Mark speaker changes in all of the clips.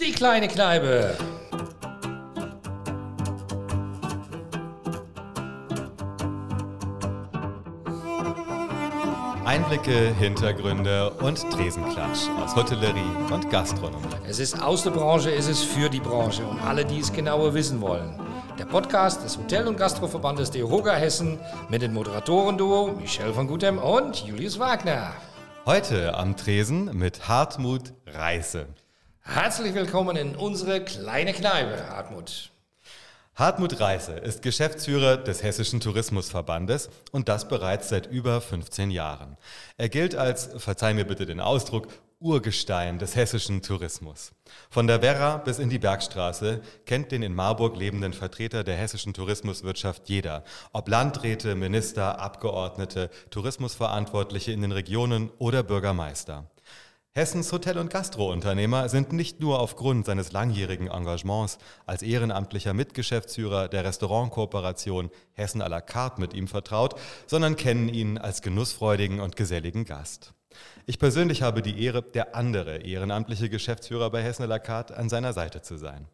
Speaker 1: Die kleine Kneipe.
Speaker 2: Einblicke, Hintergründe und Tresenklatsch aus Hotellerie und Gastronomie.
Speaker 1: Es ist aus der Branche, es ist für die Branche und alle, die es genauer wissen wollen. Der Podcast des Hotel- und Gastroverbandes DEHOGA Hessen mit den Moderatoren-Duo Michel von Gutem und Julius Wagner.
Speaker 2: Heute am Tresen mit Hartmut Reise.
Speaker 1: Herzlich willkommen in unsere kleine Kneipe, Hartmut.
Speaker 2: Hartmut Reise ist Geschäftsführer des Hessischen Tourismusverbandes und das bereits seit über 15 Jahren. Er gilt als, verzeih mir bitte den Ausdruck, Urgestein des hessischen Tourismus. Von der Werra bis in die Bergstraße kennt den in Marburg lebenden Vertreter der hessischen Tourismuswirtschaft jeder, ob Landräte, Minister, Abgeordnete, Tourismusverantwortliche in den Regionen oder Bürgermeister. Hessens Hotel- und Gastrounternehmer sind nicht nur aufgrund seines langjährigen Engagements als ehrenamtlicher Mitgeschäftsführer der Restaurantkooperation Hessen à la carte mit ihm vertraut, sondern kennen ihn als genussfreudigen und geselligen Gast. Ich persönlich habe die Ehre, der andere ehrenamtliche Geschäftsführer bei Hessen à la carte an seiner Seite zu sein.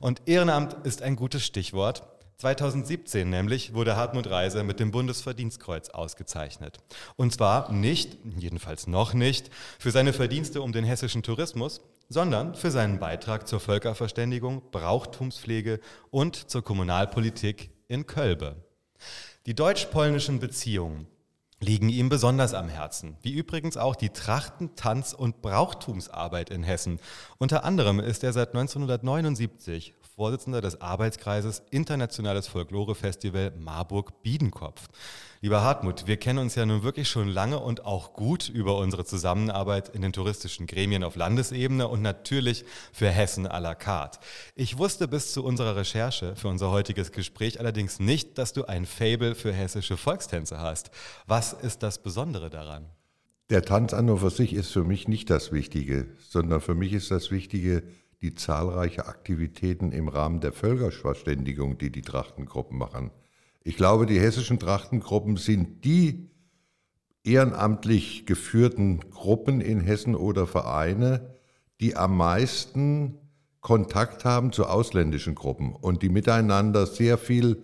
Speaker 2: Und Ehrenamt ist ein gutes Stichwort, 2017 nämlich wurde Hartmut Reise mit dem Bundesverdienstkreuz ausgezeichnet. Und zwar nicht, jedenfalls noch nicht, für seine Verdienste um den hessischen Tourismus, sondern für seinen Beitrag zur Völkerverständigung, Brauchtumspflege und zur Kommunalpolitik in Kölbe. Die deutsch-polnischen Beziehungen liegen ihm besonders am Herzen, wie übrigens auch die Trachten-, Tanz- und Brauchtumsarbeit in Hessen. Unter anderem ist er seit 1979 Vorsitzender des Arbeitskreises Internationales Folklore-Festival Marburg-Biedenkopf. Lieber Hartmut, wir kennen uns ja nun wirklich schon lange und auch gut über unsere Zusammenarbeit in den touristischen Gremien auf Landesebene und natürlich für Hessen à la carte. Ich wusste bis zu unserer Recherche für unser heutiges Gespräch allerdings nicht, dass du ein Fable für hessische Volkstänze hast. Was ist das Besondere daran?
Speaker 3: Der Tanz an und für sich ist für mich nicht das Wichtige, sondern für mich ist das Wichtige, die zahlreichen Aktivitäten im Rahmen der Völkerverständigung, die die Trachtengruppen machen. Ich glaube, die hessischen Trachtengruppen sind die ehrenamtlich geführten Gruppen in Hessen oder Vereine, die am meisten Kontakt haben zu ausländischen Gruppen und die miteinander sehr viel,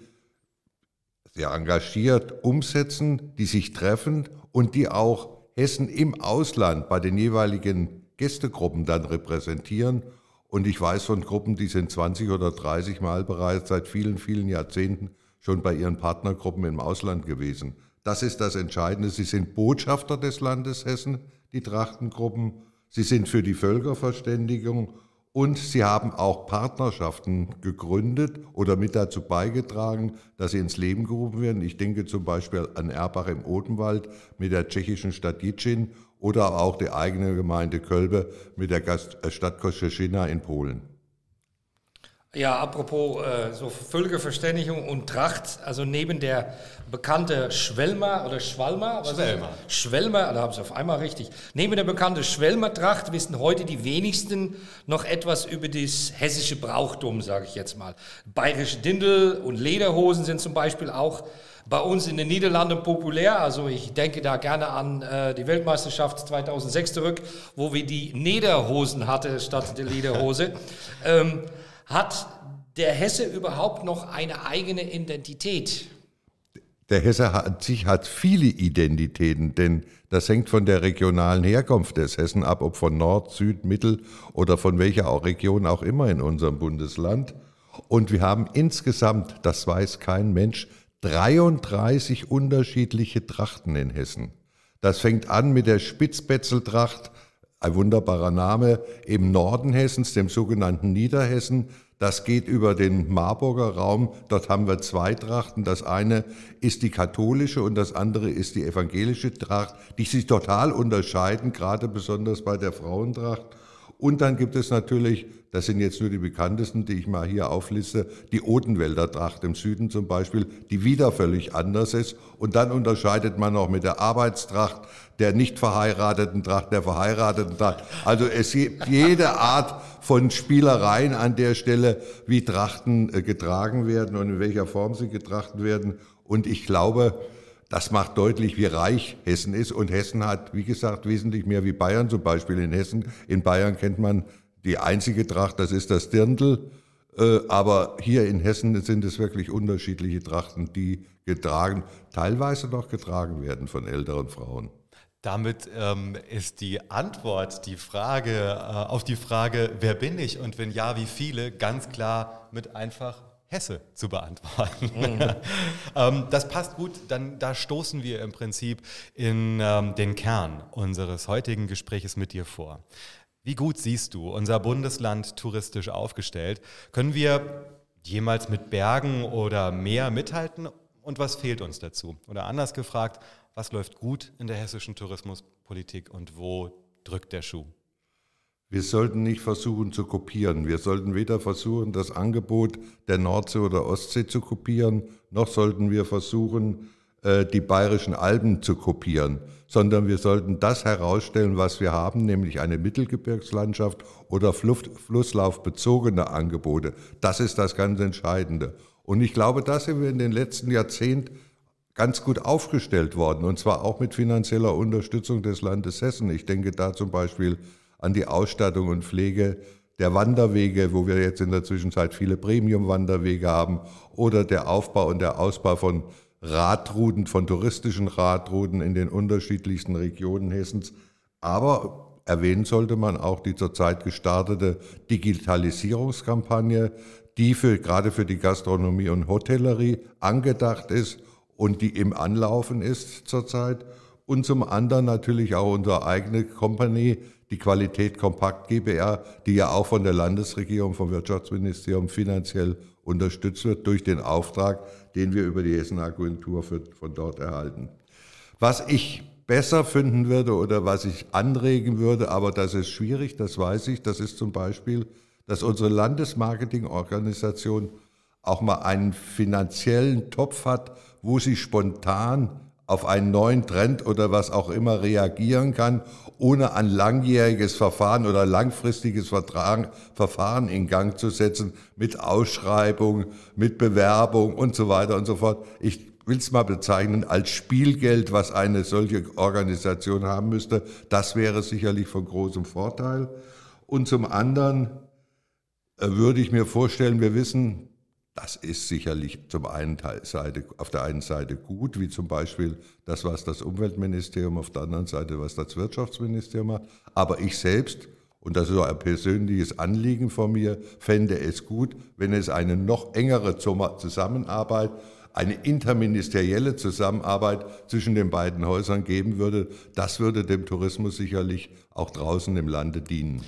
Speaker 3: sehr engagiert umsetzen, die sich treffen und die auch Hessen im Ausland bei den jeweiligen Gästegruppen dann repräsentieren und ich weiß von Gruppen, die sind 20 oder 30 Mal bereits seit vielen, vielen Jahrzehnten schon bei ihren Partnergruppen im Ausland gewesen. Das ist das Entscheidende. Sie sind Botschafter des Landes Hessen, die Trachtengruppen. Sie sind für die Völkerverständigung und sie haben auch Partnerschaften gegründet oder mit dazu beigetragen, dass sie ins Leben gerufen werden. Ich denke zum Beispiel an Erbach im Odenwald mit der tschechischen Stadt Jitschin oder auch die eigene Gemeinde Kölbe mit der äh, Stadt Koszyczina in Polen.
Speaker 1: Ja, apropos äh, so Völkerverständigung und Tracht, also neben der bekannte Schwelmer oder Schwalmer,
Speaker 2: Schwelmer,
Speaker 1: Schwelmer, da haben Sie auf einmal richtig. Neben der bekannten Schwelmer-Tracht wissen heute die wenigsten noch etwas über das hessische Brauchtum, sage ich jetzt mal. Bayerische Dindel und Lederhosen sind zum Beispiel auch bei uns in den Niederlanden populär. Also ich denke da gerne an äh, die Weltmeisterschaft 2006 zurück, wo wir die Nederhosen hatten statt der Lederhose. ähm, hat der Hesse überhaupt noch eine eigene Identität?
Speaker 3: Der Hesse an sich hat viele Identitäten, denn das hängt von der regionalen Herkunft des Hessen ab, ob von Nord, Süd, Mittel oder von welcher auch Region auch immer in unserem Bundesland. Und wir haben insgesamt, das weiß kein Mensch, 33 unterschiedliche Trachten in Hessen. Das fängt an mit der Spitzbetzeltracht, ein wunderbarer Name, im Norden Hessens, dem sogenannten Niederhessen. Das geht über den Marburger Raum. Dort haben wir zwei Trachten. Das eine ist die katholische und das andere ist die evangelische Tracht, die sich total unterscheiden, gerade besonders bei der Frauentracht. Und dann gibt es natürlich, das sind jetzt nur die bekanntesten, die ich mal hier aufliste, die Odenwälder Tracht im Süden zum Beispiel, die wieder völlig anders ist. Und dann unterscheidet man noch mit der Arbeitstracht, der nicht verheirateten Tracht, der verheirateten Tracht. Also es gibt jede Art von Spielereien an der Stelle, wie Trachten äh, getragen werden und in welcher Form sie getragen werden. Und ich glaube, das macht deutlich, wie reich Hessen ist. Und Hessen hat, wie gesagt, wesentlich mehr wie Bayern zum Beispiel. In Hessen, in Bayern kennt man die einzige Tracht, das ist das Dirndl. Äh, aber hier in Hessen sind es wirklich unterschiedliche Trachten, die getragen, teilweise noch getragen werden von älteren Frauen.
Speaker 2: Damit ähm, ist die Antwort, die Frage äh, auf die Frage, wer bin ich und wenn ja, wie viele, ganz klar mit einfach Hesse zu beantworten. Mhm. ähm, das passt gut, dann da stoßen wir im Prinzip in ähm, den Kern unseres heutigen Gespräches mit dir vor. Wie gut siehst du unser Bundesland touristisch aufgestellt? Können wir jemals mit Bergen oder Meer mithalten? Und was fehlt uns dazu? Oder anders gefragt, was läuft gut in der hessischen Tourismuspolitik und wo drückt der Schuh?
Speaker 3: Wir sollten nicht versuchen zu kopieren. Wir sollten weder versuchen, das Angebot der Nordsee oder Ostsee zu kopieren, noch sollten wir versuchen, äh, die bayerischen Alpen zu kopieren, sondern wir sollten das herausstellen, was wir haben, nämlich eine Mittelgebirgslandschaft oder flusslaufbezogene Angebote. Das ist das ganz Entscheidende. Und ich glaube, da sind wir in den letzten Jahrzehnten ganz gut aufgestellt worden, und zwar auch mit finanzieller Unterstützung des Landes Hessen. Ich denke da zum Beispiel an die Ausstattung und Pflege der Wanderwege, wo wir jetzt in der Zwischenzeit viele Premium-Wanderwege haben, oder der Aufbau und der Ausbau von Radrouten, von touristischen Radrouten in den unterschiedlichsten Regionen Hessens. Aber erwähnen sollte man auch die zurzeit gestartete Digitalisierungskampagne, die für, gerade für die Gastronomie und Hotellerie angedacht ist und die im Anlaufen ist zurzeit. Und zum anderen natürlich auch unsere eigene Company, die Qualität Kompakt GbR, die ja auch von der Landesregierung, vom Wirtschaftsministerium finanziell unterstützt wird durch den Auftrag, den wir über die Hessen-Agentur von dort erhalten. Was ich besser finden würde oder was ich anregen würde, aber das ist schwierig, das weiß ich, das ist zum Beispiel, dass unsere Landesmarketingorganisation auch mal einen finanziellen Topf hat, wo sie spontan auf einen neuen Trend oder was auch immer reagieren kann, ohne ein langjähriges Verfahren oder langfristiges Verfahren in Gang zu setzen mit Ausschreibung, mit Bewerbung und so weiter und so fort. Ich will es mal bezeichnen als Spielgeld, was eine solche Organisation haben müsste. Das wäre sicherlich von großem Vorteil. Und zum anderen äh, würde ich mir vorstellen, wir wissen, das ist sicherlich zum einen Seite, auf der einen Seite gut, wie zum Beispiel das, was das Umweltministerium, auf der anderen Seite, was das Wirtschaftsministerium macht. Aber ich selbst, und das ist auch ein persönliches Anliegen von mir, fände es gut, wenn es eine noch engere Zusammenarbeit, eine interministerielle Zusammenarbeit zwischen den beiden Häusern geben würde. Das würde dem Tourismus sicherlich auch draußen im Lande dienen.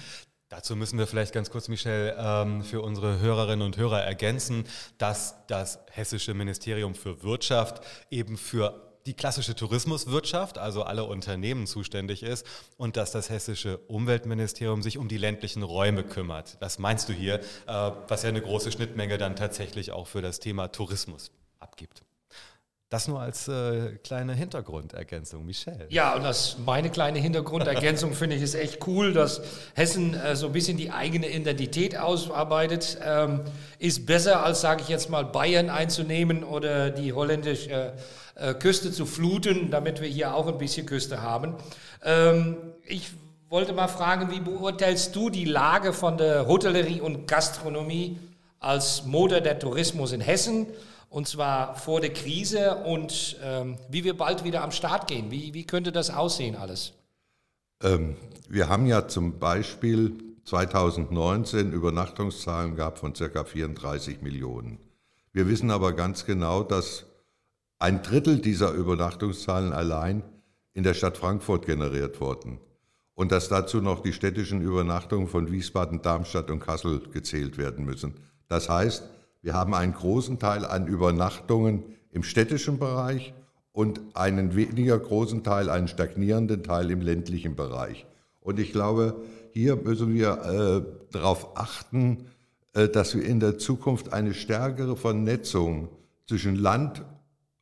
Speaker 2: Dazu müssen wir vielleicht ganz kurz, Michel, ähm, für unsere Hörerinnen und Hörer ergänzen, dass das Hessische Ministerium für Wirtschaft eben für die klassische Tourismuswirtschaft, also alle Unternehmen zuständig ist und dass das hessische Umweltministerium sich um die ländlichen Räume kümmert. Das meinst du hier, äh, was ja eine große Schnittmenge dann tatsächlich auch für das Thema Tourismus abgibt. Das nur als äh, kleine Hintergrundergänzung, Michel.
Speaker 1: Ja, und das meine kleine Hintergrundergänzung finde ich ist echt cool, dass Hessen äh, so ein bisschen die eigene Identität ausarbeitet. Ähm, ist besser als, sage ich jetzt mal, Bayern einzunehmen oder die holländische äh, Küste zu fluten, damit wir hier auch ein bisschen Küste haben. Ähm, ich wollte mal fragen, wie beurteilst du die Lage von der Hotellerie und Gastronomie als Motor der Tourismus in Hessen? Und zwar vor der Krise und ähm, wie wir bald wieder am Start gehen. Wie, wie könnte das aussehen alles?
Speaker 3: Ähm, wir haben ja zum Beispiel 2019 Übernachtungszahlen gehabt von ca. 34 Millionen. Wir wissen aber ganz genau, dass ein Drittel dieser Übernachtungszahlen allein in der Stadt Frankfurt generiert wurden und dass dazu noch die städtischen Übernachtungen von Wiesbaden, Darmstadt und Kassel gezählt werden müssen. Das heißt, wir haben einen großen Teil an Übernachtungen im städtischen Bereich und einen weniger großen Teil, einen stagnierenden Teil im ländlichen Bereich. Und ich glaube, hier müssen wir äh, darauf achten, äh, dass wir in der Zukunft eine stärkere Vernetzung zwischen Land,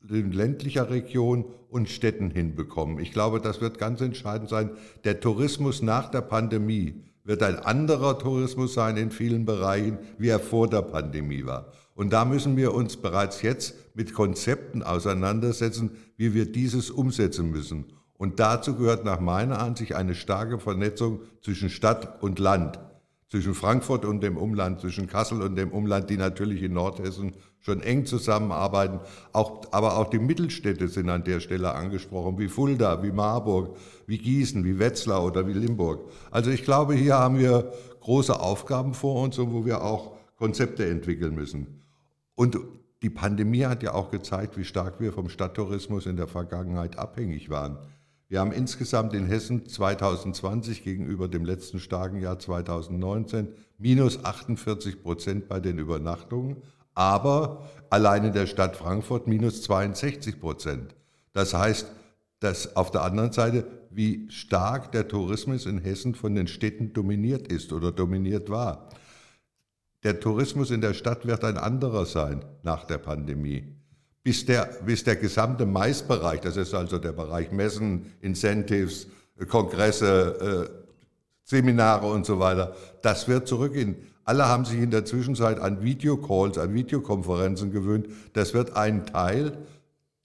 Speaker 3: ländlicher Region und Städten hinbekommen. Ich glaube, das wird ganz entscheidend sein. Der Tourismus nach der Pandemie wird ein anderer Tourismus sein in vielen Bereichen, wie er vor der Pandemie war. Und da müssen wir uns bereits jetzt mit Konzepten auseinandersetzen, wie wir dieses umsetzen müssen. Und dazu gehört nach meiner Ansicht eine starke Vernetzung zwischen Stadt und Land. zwischen Frankfurt und dem Umland, zwischen Kassel und dem Umland, die natürlich in Nordhessen schon eng zusammenarbeiten. Auch, aber auch die Mittelstädte sind an der Stelle angesprochen, wie Fulda, wie Marburg, wie Gießen, wie Wetzlar oder wie Limburg. Also ich glaube, hier haben wir große Aufgaben vor uns und wo wir auch Konzepte entwickeln müssen. Und die Pandemie hat ja auch gezeigt, wie stark wir vom Stadttourismus in der Vergangenheit abhängig waren. Wir haben insgesamt in Hessen 2020 gegenüber dem letzten starken Jahr 2019 minus 48 Prozent bei den Übernachtungen, aber allein in der Stadt Frankfurt minus 62 Prozent. Das heißt, dass auf der anderen Seite, wie stark der Tourismus in Hessen von den Städten dominiert ist oder dominiert war. Der Tourismus in der Stadt wird ein anderer sein nach der Pandemie bis der, bis der gesamte Maisbereich, das ist also der Bereich Messen, Incentives, Kongresse, äh, Seminare und so weiter, das wird zurückgehen. Alle haben sich in der Zwischenzeit an Videocalls, an Videokonferenzen gewöhnt. Das wird einen Teil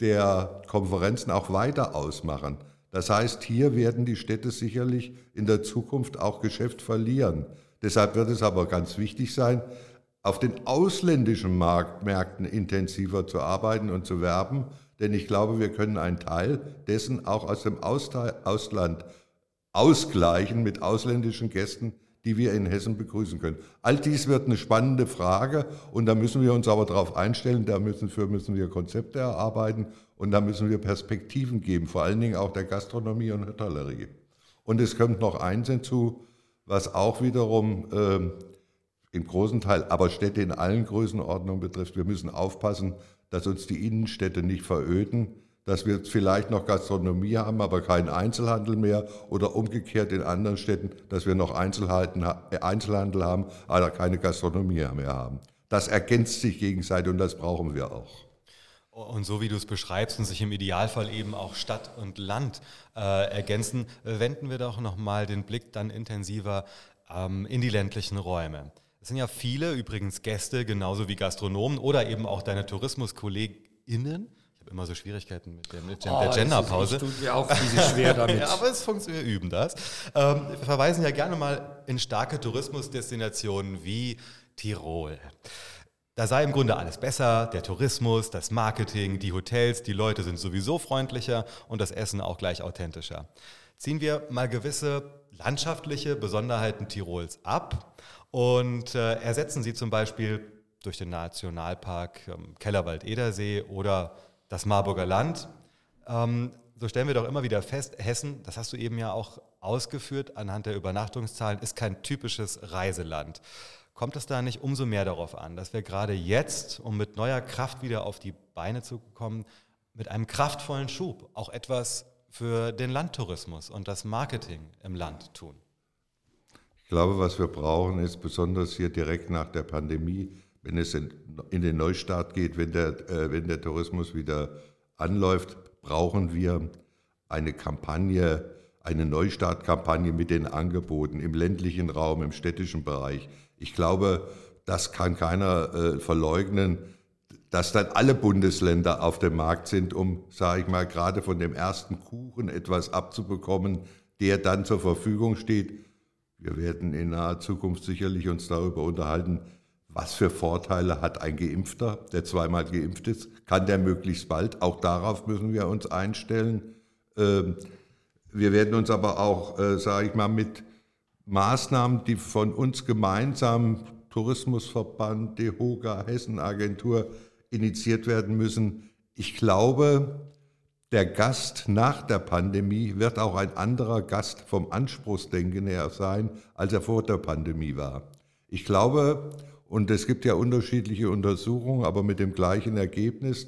Speaker 3: der Konferenzen auch weiter ausmachen. Das heißt, hier werden die Städte sicherlich in der Zukunft auch Geschäft verlieren. Deshalb wird es aber ganz wichtig sein, auf den ausländischen Markt, Märkten intensiver zu arbeiten und zu werben, denn ich glaube, wir können einen Teil dessen auch aus dem Ausland ausgleichen mit ausländischen Gästen, die wir in Hessen begrüßen können. All dies wird eine spannende Frage und da müssen wir uns aber darauf einstellen, da müssen, müssen wir Konzepte erarbeiten und da müssen wir Perspektiven geben, vor allen Dingen auch der Gastronomie und Hotellerie. Und es kommt noch eins hinzu, was auch wiederum äh, im großen Teil, aber Städte in allen Größenordnungen betrifft. Wir müssen aufpassen, dass uns die Innenstädte nicht veröden, dass wir vielleicht noch Gastronomie haben, aber keinen Einzelhandel mehr oder umgekehrt in anderen Städten, dass wir noch äh, Einzelhandel haben, aber keine Gastronomie mehr haben. Das ergänzt sich gegenseitig und das brauchen wir auch.
Speaker 2: Und so wie du es beschreibst und sich im Idealfall eben auch Stadt und Land äh, ergänzen, wenden wir doch nochmal den Blick dann intensiver ähm, in die ländlichen Räume. Es sind ja viele übrigens Gäste, genauso wie Gastronomen oder eben auch deine TourismuskollegInnen. Immer so Schwierigkeiten mit der, mit der oh, Genderpause.
Speaker 1: Das tut mir auch riesig schwer damit.
Speaker 2: ja, aber es funktioniert, wir üben das. Ähm, wir verweisen ja gerne mal in starke Tourismusdestinationen wie Tirol. Da sei im Grunde alles besser, der Tourismus, das Marketing, die Hotels, die Leute sind sowieso freundlicher und das Essen auch gleich authentischer. Ziehen wir mal gewisse landschaftliche Besonderheiten Tirols ab und äh, ersetzen sie zum Beispiel durch den Nationalpark ähm, Kellerwald-Edersee oder das Marburger Land. Ähm, so stellen wir doch immer wieder fest, Hessen, das hast du eben ja auch ausgeführt anhand der Übernachtungszahlen, ist kein typisches Reiseland. Kommt es da nicht umso mehr darauf an, dass wir gerade jetzt, um mit neuer Kraft wieder auf die Beine zu kommen, mit einem kraftvollen Schub auch etwas für den Landtourismus und das Marketing im Land tun?
Speaker 3: Ich glaube, was wir brauchen, ist besonders hier direkt nach der Pandemie, wenn es in, den Neustart geht, wenn der, äh, wenn der Tourismus wieder anläuft, brauchen wir eine Kampagne, eine Neustartkampagne mit den Angeboten im ländlichen Raum, im städtischen Bereich. Ich glaube, das kann keiner äh, verleugnen, dass dann alle Bundesländer auf dem Markt sind, um, sage ich mal, gerade von dem ersten Kuchen etwas abzubekommen, der dann zur Verfügung steht wir werden in naher Zukunft sicherlich uns darüber unterhalten, was für Vorteile hat ein Geimpfter, der zweimal geimpft ist? Kann der möglichst bald? Auch darauf müssen wir uns einstellen. Ähm, wir werden uns aber auch, äh, sage ich mal, mit Maßnahmen, die von uns gemeinsam, Tourismusverband, DEHOGA, Hessenagentur, initiiert werden müssen. Ich glaube, der Gast nach der Pandemie wird auch ein anderer Gast vom Anspruchsdenken her sein, als er vor der Pandemie war. Ich glaube, und es gibt ja unterschiedliche Untersuchungen, aber mit dem gleichen Ergebnis,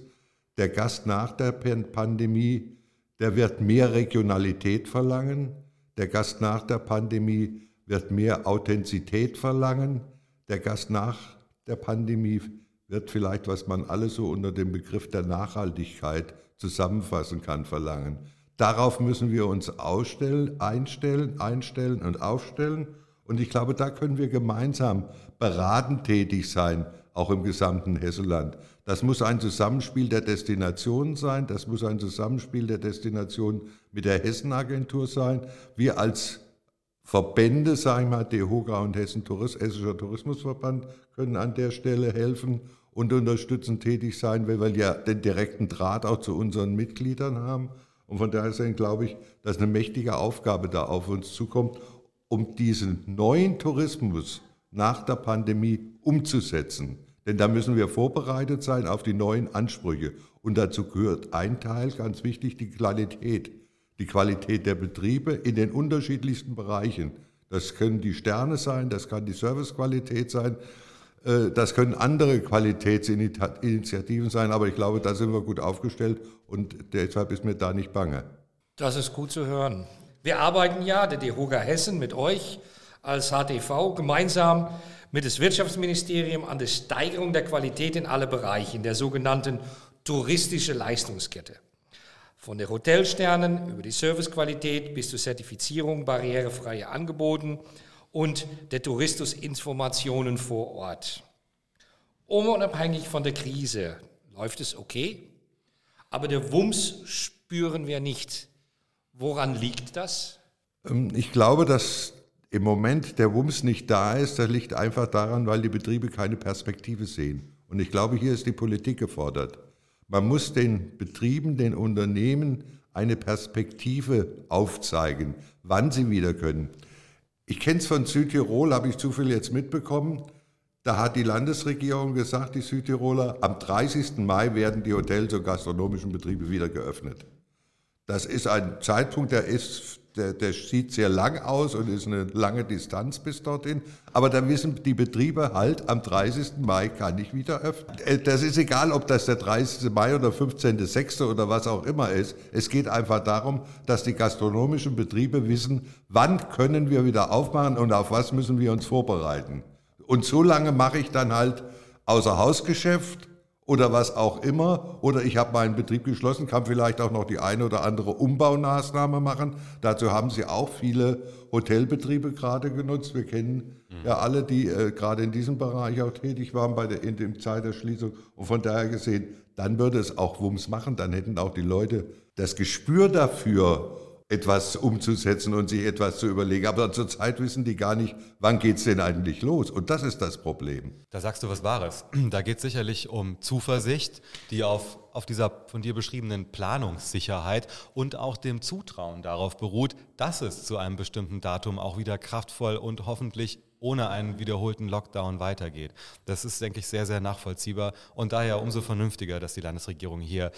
Speaker 3: der Gast nach der Pandemie, der wird mehr Regionalität verlangen, der Gast nach der Pandemie wird mehr Authentizität verlangen, der Gast nach der Pandemie wird vielleicht, was man alles so unter dem Begriff der Nachhaltigkeit zusammenfassen kann, verlangen. Darauf müssen wir uns ausstellen, einstellen, einstellen und aufstellen. Und ich glaube, da können wir gemeinsam beratend tätig sein, auch im gesamten Hesseland. Das muss ein Zusammenspiel der Destinationen sein, das muss ein Zusammenspiel der Destinationen mit der Hessenagentur sein. Wir als Verbände, sage ich mal, DEHOGA und Hessen Touris, Hessischer Tourismusverband können an der Stelle helfen und unterstützend tätig sein, weil wir ja den direkten Draht auch zu unseren Mitgliedern haben. Und von daher glaube ich, dass eine mächtige Aufgabe da auf uns zukommt, um diesen neuen Tourismus nach der Pandemie umzusetzen. Denn da müssen wir vorbereitet sein auf die neuen Ansprüche. Und dazu gehört ein Teil, ganz wichtig, die Qualität. Die Qualität der Betriebe in den unterschiedlichsten Bereichen. Das können die Sterne sein, das kann die Servicequalität sein, äh, das können andere Qualitätsinitiativen sein, aber ich glaube, da sind wir gut aufgestellt und deshalb ist mir da nicht bange.
Speaker 1: Das ist gut zu hören. Wir arbeiten ja, der DEHOGA Hessen, mit euch als HTV gemeinsam mit dem Wirtschaftsministerium an der Steigerung der Qualität in alle Bereiche, in der sogenannten touristische Leistungskette. Von der Hotelsternen über die Servicequalität bis zur Zertifizierung barrierefreier Angeboten und der Tourismusinformationen vor Ort. Unabhängig von der Krise läuft es okay, aber der Wumms spüren wir nicht. Woran liegt das?
Speaker 3: Ähm, ich glaube, dass im Moment der Wumms nicht da ist. Das liegt einfach daran, weil die Betriebe keine Perspektive sehen. Und ich glaube, hier ist die Politik gefordert. Man muss den Betrieben, den Unternehmen eine Perspektive aufzeigen, wann sie wieder können. Ich kenne es von Südtirol, habe ich zu viel jetzt mitbekommen. Da hat die Landesregierung gesagt, die Südtiroler, am 30. Mai werden die Hotels und gastronomischen Betriebe wieder geöffnet. Das ist ein Zeitpunkt, der ist der, der sieht sehr lang aus und ist eine lange Distanz bis dorthin. Aber da wissen die Betriebe halt, am 30. Mai kann ich wieder öffnen. Äh, das ist egal, ob das der 30. Mai oder 15.06. oder was auch immer ist. Es geht einfach darum, dass die gastronomischen Betriebe wissen, wann können wir wieder aufmachen und auf was müssen wir uns vorbereiten. Und so lange mache ich dann halt Außerhausgeschäft oder was auch immer. Oder ich habe meinen Betrieb geschlossen, kann vielleicht auch noch die eine oder andere Umbaumaßnahme machen. Dazu haben Sie auch viele Hotelbetriebe gerade genutzt. Wir kennen mhm. ja alle, die äh, gerade in diesem Bereich auch tätig waren bei der, in der Zeit der Schließung. Und von daher gesehen, dann würde es auch Wumms machen. Dann hätten auch die Leute das Gespür dafür, etwas umzusetzen und sich etwas zu überlegen. Aber zurzeit wissen die gar nicht, wann geht es denn eigentlich los. Und das ist das Problem.
Speaker 2: Da sagst du was Wahres. Da geht es sicherlich um Zuversicht, die auf, auf dieser von dir beschriebenen Planungssicherheit und auch dem Zutrauen darauf beruht, dass es zu einem bestimmten Datum auch wieder kraftvoll und hoffentlich ohne einen wiederholten Lockdown weitergeht. Das ist, denke ich, sehr, sehr nachvollziehbar und daher umso vernünftiger, dass die Landesregierung hier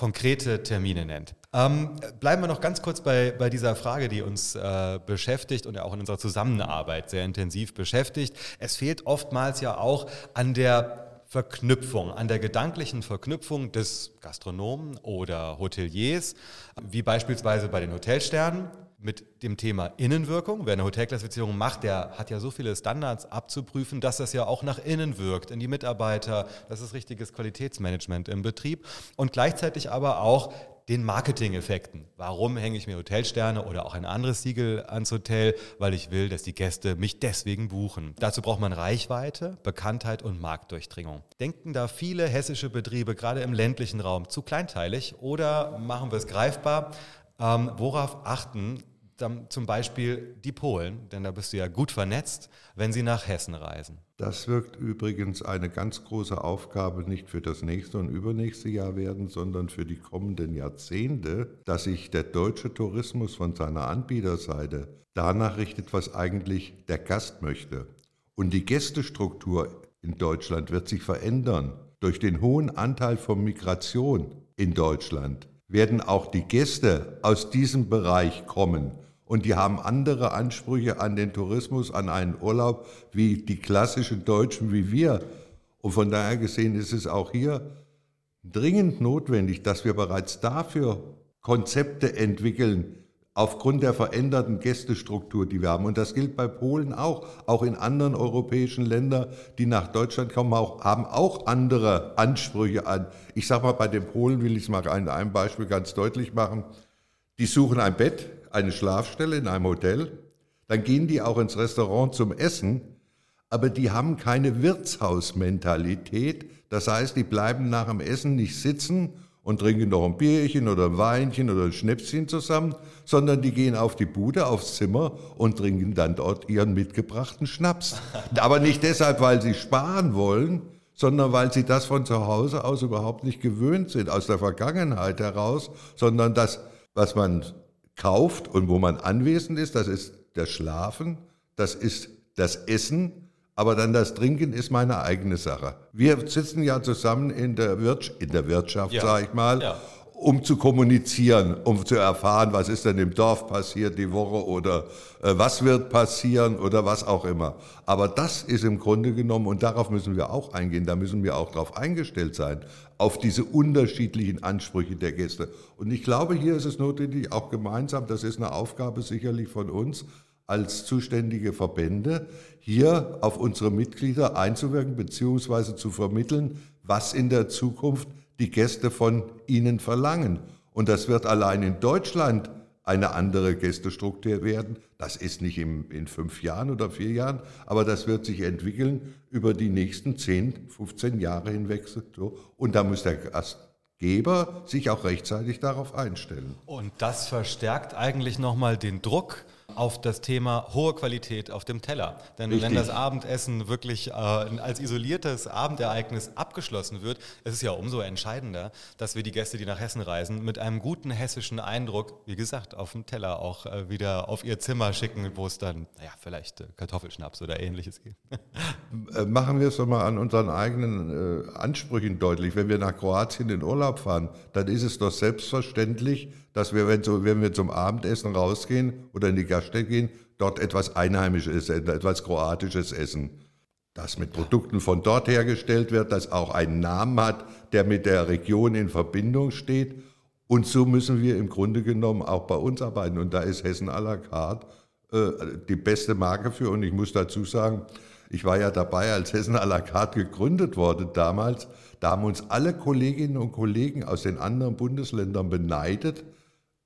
Speaker 2: konkrete Termine nennt. Ähm, bleiben wir noch ganz kurz bei, bei dieser Frage, die uns äh, beschäftigt und ja auch in unserer Zusammenarbeit sehr intensiv beschäftigt. Es fehlt oftmals ja auch an der Verknüpfung, an der gedanklichen Verknüpfung des Gastronomen oder Hoteliers, wie beispielsweise bei den Hotelsternen mit dem Thema Innenwirkung. Wer eine Hotelklassifizierung macht, der hat ja so viele Standards abzuprüfen, dass das ja auch nach innen wirkt, in die Mitarbeiter. Das ist richtiges Qualitätsmanagement im Betrieb. Und gleichzeitig aber auch den Marketing-Effekten. Warum hänge ich mir Hotelsterne oder auch ein anderes Siegel ans Hotel? Weil ich will, dass die Gäste mich deswegen buchen. Dazu braucht man Reichweite, Bekanntheit und Marktdurchdringung. Denken da viele hessische Betriebe gerade im ländlichen Raum zu kleinteilig oder machen wir es greifbar? Ähm, worauf achten dann zum Beispiel die Polen, denn da bist du ja gut vernetzt, wenn sie nach Hessen reisen.
Speaker 3: Das wird übrigens eine ganz große Aufgabe nicht für das nächste und übernächste Jahr werden, sondern für die kommenden Jahrzehnte, dass sich der deutsche Tourismus von seiner Anbieterseite danach richtet, was eigentlich der Gast möchte. Und die Gästestruktur in Deutschland wird sich verändern. Durch den hohen Anteil von Migration in Deutschland werden auch die Gäste aus diesem Bereich kommen und die haben andere Ansprüche an den Tourismus, an einen Urlaub, wie die klassischen Deutschen wie wir. Und von daher gesehen ist es auch hier dringend notwendig, dass wir bereits dafür Konzepte entwickeln, aufgrund der veränderten Gästestruktur, die wir haben. Und das gilt bei Polen auch. Auch in anderen europäischen Ländern, die nach Deutschland kommen, auch, haben auch andere Ansprüche an. Ich sage mal, bei den Polen will ich es mal an einem Beispiel ganz deutlich machen. Die suchen ein Bett, eine Schlafstelle in einem Hotel, dann gehen die auch ins Restaurant zum Essen, aber die haben keine Wirtshausmentalität. Das heißt, die bleiben nach dem Essen nicht sitzen und trinken noch ein Bierchen oder ein Weinchen oder ein Schnäpschen zusammen, sondern die gehen auf die Bude, aufs Zimmer und trinken dann dort ihren mitgebrachten Schnaps. Aber nicht deshalb, weil sie sparen wollen, sondern weil sie das von zu Hause aus überhaupt nicht gewöhnt sind, aus der Vergangenheit heraus, sondern das, was man kauft und wo man anwesend ist, das ist das Schlafen, das ist das Essen, aber dann das Trinken ist meine eigene Sache. Wir sitzen ja zusammen in der, Wirtschaft, in der Wirtschaft, ja. sage ich mal, ja. um zu kommunizieren, um zu erfahren, was ist denn im Dorf passiert die Woche oder äh, was wird passieren oder was auch immer. Aber das ist im Grunde genommen, und darauf müssen wir auch eingehen, da müssen wir auch darauf eingestellt sein, auf diese unterschiedlichen Ansprüche der Gäste. Und ich glaube, hier ist es notwendig, auch gemeinsam, das ist eine Aufgabe sicherlich von uns, als zuständige Verbände hier auf unsere Mitglieder einzuwirken bzw. zu vermitteln, was in der Zukunft die Gäste von ihnen verlangen. Und das wird allein in Deutschland eine andere Gästestruktur werden. Das ist nicht im, in fünf Jahren oder vier Jahren, aber das wird sich entwickeln über die nächsten 10, 15 Jahre hinweg. Und da muss der Gastgeber sich auch rechtzeitig darauf einstellen.
Speaker 2: Und das verstärkt eigentlich nochmal den Druck auf das Thema hohe Qualität auf dem Teller. Denn Richtig. wenn das Abendessen wirklich äh, als isoliertes Abendereignis abgeschlossen wird, ist es ja umso entscheidender, dass wir die Gäste, die nach Hessen reisen, mit einem guten hessischen Eindruck, wie gesagt, auf dem Teller auch äh, wieder auf ihr Zimmer schicken, wo es dann, naja, vielleicht äh, Kartoffelschnaps oder ähnliches gibt.
Speaker 3: Äh, machen wir es doch mal an unseren eigenen äh, Ansprüchen deutlich. Wenn wir nach Kroatien in Urlaub fahren, dann ist es doch selbstverständlich, dass wir, wenn, so, wenn wir zum Abendessen rausgehen oder in die Gaststätte gehen, dort etwas Einheimisches, etwas Kroatisches essen. Das mit Produkten von dort hergestellt wird, das auch einen Namen hat, der mit der Region in Verbindung steht. Und so müssen wir im Grunde genommen auch bei uns arbeiten. Und da ist Hessen à la carte äh, die beste Marke für. Und ich muss dazu sagen, ich war ja dabei, als Hessen à la carte gegründet wurde damals. Da haben uns alle Kolleginnen und Kollegen aus den anderen Bundesländern beneidet,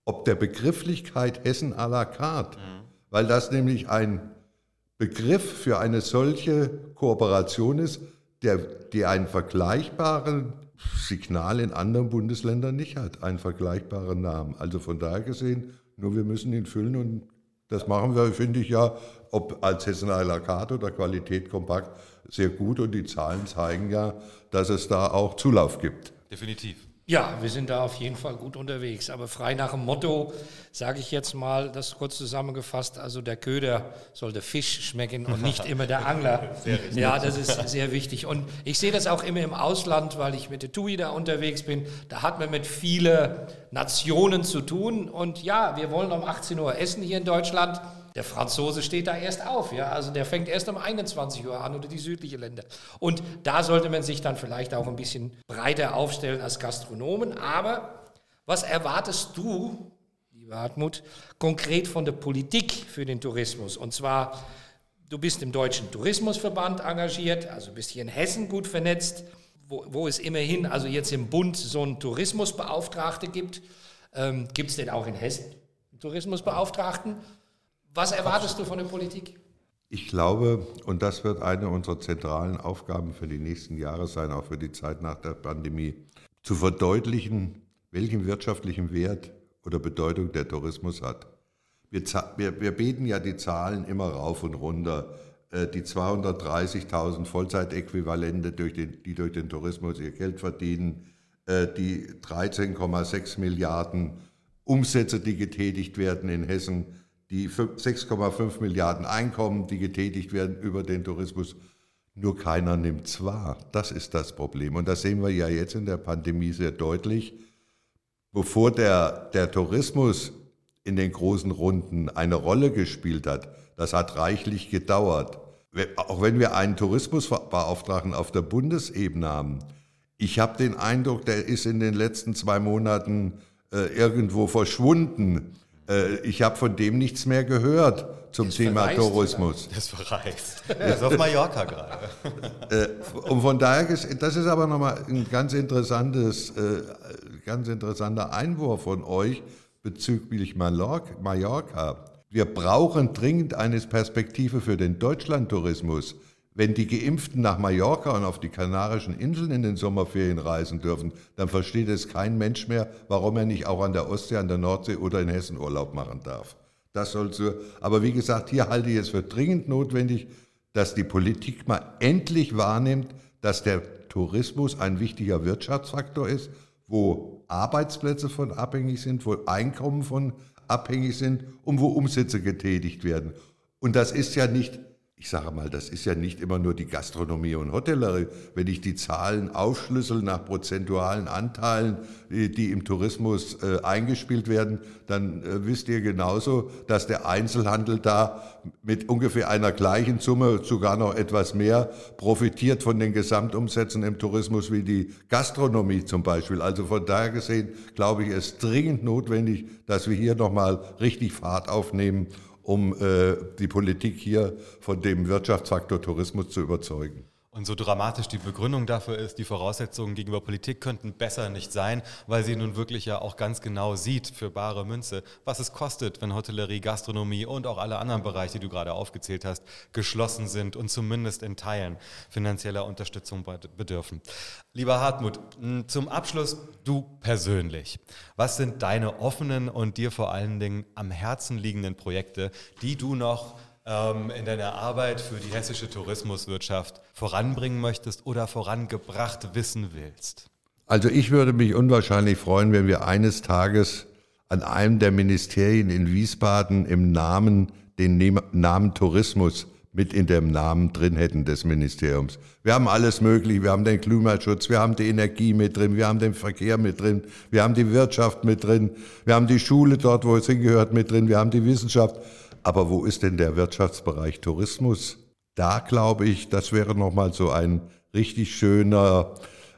Speaker 3: ob der Begrifflichkeit Hessen à la carte, mhm. weil das nämlich ein Begriff für eine solche Kooperation ist, der, die ein vergleichbares Signal in anderen Bundesländern nicht hat, einen vergleichbaren Namen. Also von daher gesehen, nur wir müssen ihn füllen und das machen wir, finde ich ja, ob als Hessen à la carte oder Qualität kompakt, sehr gut und die Zahlen zeigen ja, dass es da auch Zulauf gibt.
Speaker 2: Definitiv.
Speaker 1: Ja, wir sind da auf jeden Fall gut unterwegs. Aber frei nach dem Motto, sage ich jetzt mal, das kurz zusammengefasst, also der Köder soll der Fisch schmecken und nicht immer der Angler. ja, das ist sehr wichtig. Und ich sehe das auch immer im Ausland, weil ich mit der TUI da unterwegs bin. Da hat man mit vielen Nationen zu tun. Und ja, wir wollen um 18 Uhr essen hier in Deutschland. Der Franzose steht da erst auf, ja, also der fängt erst um 21 Uhr an oder die südlichen Länder. Und da sollte man sich dann vielleicht auch ein bisschen breiter aufstellen als Gastronomen. Aber was erwartest du, lieber Hartmut, konkret von der Politik für den Tourismus? Und zwar, du bist im Deutschen Tourismusverband engagiert, also bist hier in Hessen gut vernetzt, wo, wo es immerhin, also jetzt im Bund, so einen Tourismusbeauftragte gibt. Ähm, gibt es denn auch in Hessen einen Tourismusbeauftragten? Was erwartest du von der Politik?
Speaker 3: Ich glaube, und das wird eine unserer zentralen Aufgaben für die nächsten Jahre sein, auch für die Zeit nach der Pandemie, zu verdeutlichen, welchen wirtschaftlichen Wert oder Bedeutung der Tourismus hat. Wir, wir, wir beten ja die Zahlen immer rauf und runter. Äh, die 230.000 Vollzeitäquivalente, durch den, die durch den Tourismus ihr Geld verdienen, äh, die 13,6 Milliarden Umsätze, die getätigt werden in Hessen, die 6,5 Milliarden Einkommen, die getätigt werden über den Tourismus, nur keiner nimmt es wahr. Das ist das Problem. Und das sehen wir ja jetzt in der Pandemie sehr deutlich. Bevor der, der Tourismus in den großen Runden eine Rolle gespielt hat, das hat reichlich gedauert. Auch wenn wir einen Tourismusbeauftragten auf der Bundesebene haben, ich habe den Eindruck, der ist in den letzten zwei Monaten äh, irgendwo verschwunden. Äh, ich habe von dem nichts mehr gehört zum das Thema Tourismus.
Speaker 2: Das verreist. Das ist auf Mallorca gerade.
Speaker 3: Äh, und von daher, das ist aber nochmal ein ganz, interessantes, äh, ganz interessanter Einwurf von euch bezüglich Mallorca. Wir brauchen dringend eine Perspektive für den Deutschlandtourismus. Wenn die Geimpften nach Mallorca und auf die Kanarischen Inseln in den Sommerferien reisen dürfen, dann versteht es kein Mensch mehr, warum er nicht auch an der Ostsee, an der Nordsee oder in Hessen Urlaub machen darf. Das soll so. Aber wie gesagt, hier halte ich es für dringend notwendig, dass die Politik mal endlich wahrnimmt, dass der Tourismus ein wichtiger Wirtschaftsfaktor ist, wo Arbeitsplätze von abhängig sind, wo Einkommen von abhängig sind und wo Umsätze getätigt werden. Und das ist ja nicht ich sage mal, das ist ja nicht immer nur die Gastronomie und Hotellerie. Wenn ich die Zahlen aufschlüssel nach prozentualen Anteilen, die im Tourismus äh, eingespielt werden, dann äh, wisst ihr genauso, dass der Einzelhandel da mit ungefähr einer gleichen Summe, sogar noch etwas mehr, profitiert von den Gesamtumsätzen im Tourismus wie die Gastronomie zum Beispiel. Also von daher gesehen, glaube ich, ist dringend notwendig, dass wir hier nochmal richtig Fahrt aufnehmen um äh, die Politik hier von dem Wirtschaftsfaktor Tourismus zu überzeugen.
Speaker 2: Und so dramatisch die Begründung dafür ist, die Voraussetzungen gegenüber Politik könnten besser nicht sein, weil sie nun wirklich ja auch ganz genau sieht für bare Münze, was es kostet, wenn Hotellerie, Gastronomie und auch alle anderen Bereiche, die du gerade aufgezählt hast, geschlossen sind und zumindest in Teilen finanzieller Unterstützung bedürfen. Lieber Hartmut, zum Abschluss du persönlich. Was sind deine offenen und dir vor allen Dingen am Herzen liegenden Projekte, die du noch in deiner Arbeit für die hessische Tourismuswirtschaft voranbringen möchtest oder vorangebracht wissen willst?
Speaker 3: Also ich würde mich unwahrscheinlich freuen, wenn wir eines Tages an einem der Ministerien in Wiesbaden im Namen den Namen Tourismus mit in dem Namen drin hätten des Ministeriums. Wir haben alles Mögliche. Wir haben den Klimaschutz, wir haben die Energie mit drin, wir haben den Verkehr mit drin, wir haben die Wirtschaft mit drin, wir haben die Schule dort, wo es hingehört, mit drin, wir haben die Wissenschaft. Aber wo ist denn der Wirtschaftsbereich Tourismus? Da glaube ich, das wäre nochmal so ein richtig schöner,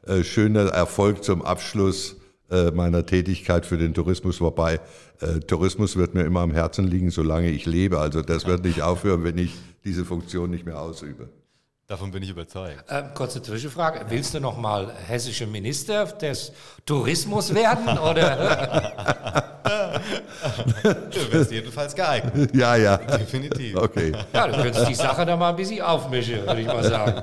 Speaker 3: äh, schöner Erfolg zum Abschluss äh, meiner Tätigkeit für den Tourismus. Wobei äh, Tourismus wird mir immer am Herzen liegen, solange ich lebe. Also das wird nicht aufhören, wenn ich diese Funktion nicht mehr ausübe.
Speaker 2: Davon bin ich überzeugt.
Speaker 1: Ähm, kurze Zwischenfrage. Willst du noch mal hessischer Minister des Tourismus werden? Oder?
Speaker 2: du wirst jedenfalls geeignet.
Speaker 3: Ja, ja.
Speaker 2: Definitiv.
Speaker 3: Okay.
Speaker 1: Ja, du könntest die Sache da mal ein bisschen aufmischen, würde ich mal sagen.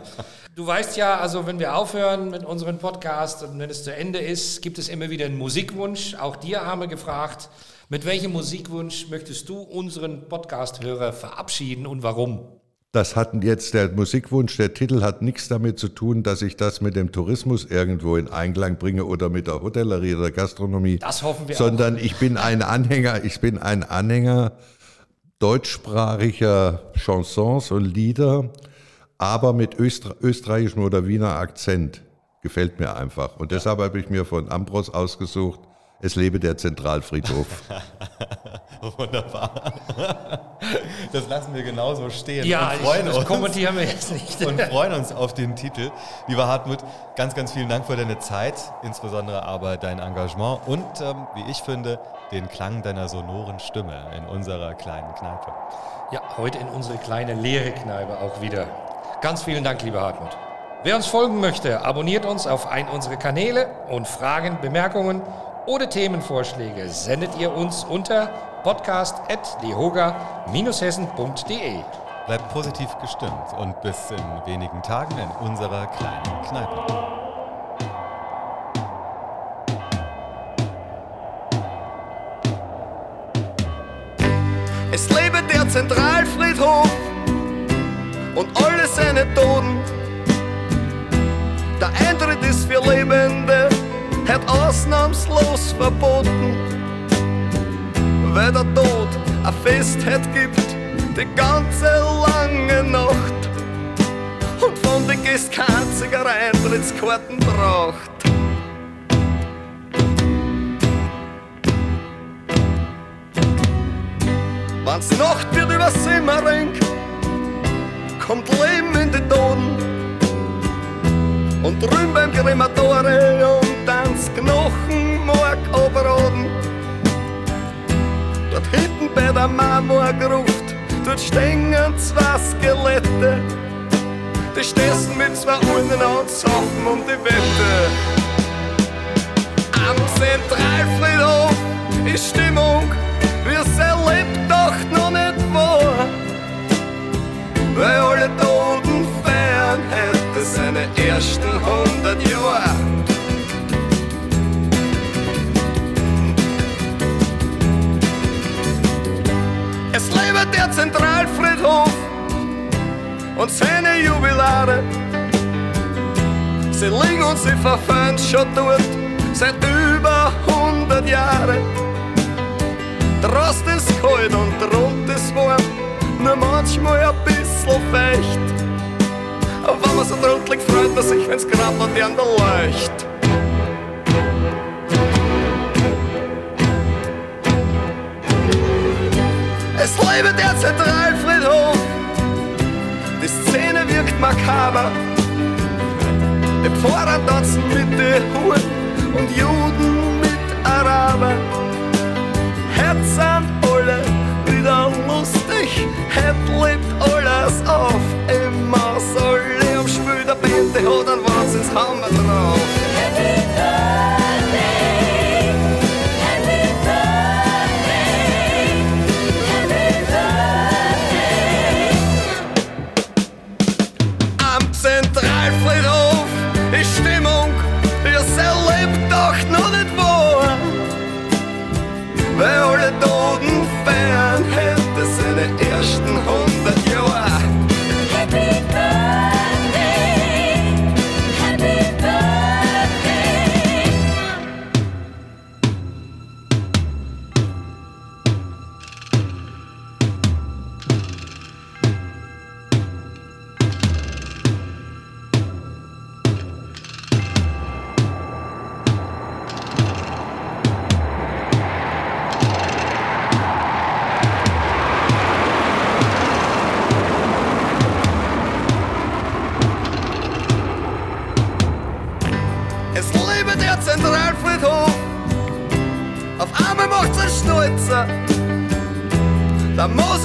Speaker 1: Du weißt ja, also wenn wir aufhören mit unserem Podcast und wenn es zu Ende ist, gibt es immer wieder einen Musikwunsch. Auch dir haben wir gefragt, mit welchem Musikwunsch möchtest du unseren Podcast-Hörer verabschieden und warum?
Speaker 3: Das hat jetzt der Musikwunsch, der Titel hat nichts damit zu tun, dass ich das mit dem Tourismus irgendwo in Einklang bringe oder mit der Hotellerie oder Gastronomie.
Speaker 1: Das hoffen wir
Speaker 3: Sondern
Speaker 1: auch.
Speaker 3: ich bin ein Anhänger, ich bin ein Anhänger deutschsprachiger Chansons und Lieder, aber mit Öster österreichischem oder Wiener Akzent. Gefällt mir einfach. Und deshalb habe ich mir von Ambros ausgesucht, es lebe der Zentralfriedhof.
Speaker 2: Wunderbar. Das lassen wir genauso stehen.
Speaker 1: Ja,
Speaker 2: und freuen
Speaker 1: ich,
Speaker 2: uns,
Speaker 1: kommentieren wir jetzt nicht.
Speaker 2: Und freuen uns auf den Titel. Lieber Hartmut, ganz, ganz vielen Dank für deine Zeit, insbesondere aber dein Engagement und, ähm, wie ich finde, den Klang deiner sonoren Stimme in unserer kleinen Kneipe.
Speaker 1: Ja, heute in unsere kleine leere Kneipe auch wieder. Ganz vielen Dank, lieber Hartmut. Wer uns folgen möchte, abonniert uns auf einen unserer Kanäle und Fragen, Bemerkungen oder Themenvorschläge sendet ihr uns unter podcast.lehoga-hessen.de.
Speaker 2: Bleibt positiv gestimmt und bis in wenigen Tagen in unserer kleinen Kneipe.
Speaker 4: Es lebe der Zentralfriedhof und alle seine Toten. Der Eintritt ist für Lebende hat ausnahmslos verboten, weil der Tod ein Festheit gibt, die ganze lange Nacht und von den Gästen kein einziger Eintrittskarten braucht. Wenn's Nacht wird über Simmering, kommt Leben in die Toten und drüben beim Krematorium tanzt Knochenmark abraden. Dort hinten bei der Marmorgruft, dort stehen zwei Skelette. Die stehst mit zwei Urnen und saufen um die Wette. Am Zentralfriedhof ist Stimmung, es erlebt, doch noch nicht vor. Weil alle Toten feiern seine ersten hundert Jahre. Es lebe der Zentralfriedhof und seine Jubilare. Sie liegen und sie verfallen schon dort seit über hundert Jahren. Draußen ist kalt und rund ist warm, nur manchmal ein bisschen feucht. Wenn man so drunter liegt, freut man sich, wenn's grad der leucht. Es lebe der Zentralfriedhof, die Szene wirkt makaber. Im Vorrat tanzen mit den Huren und Juden mit Araber. Jetzt sind alle wieder lustig, het lebt alles auf. Im Mausoleum spielt der Band, die hat einen Wahnsinnshammer drauf. Am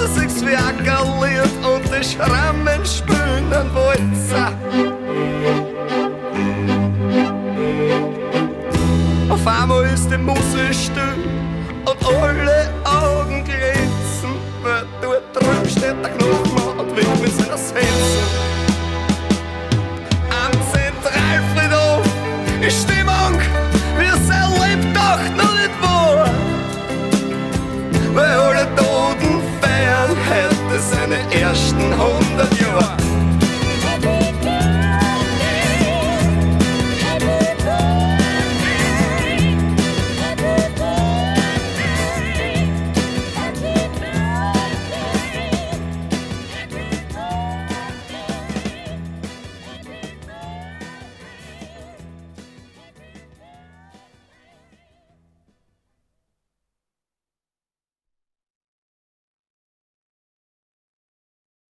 Speaker 4: Musik wie akkaliert und die Schrammen spülen an Wolza. Auf einmal ist die Musik still und alle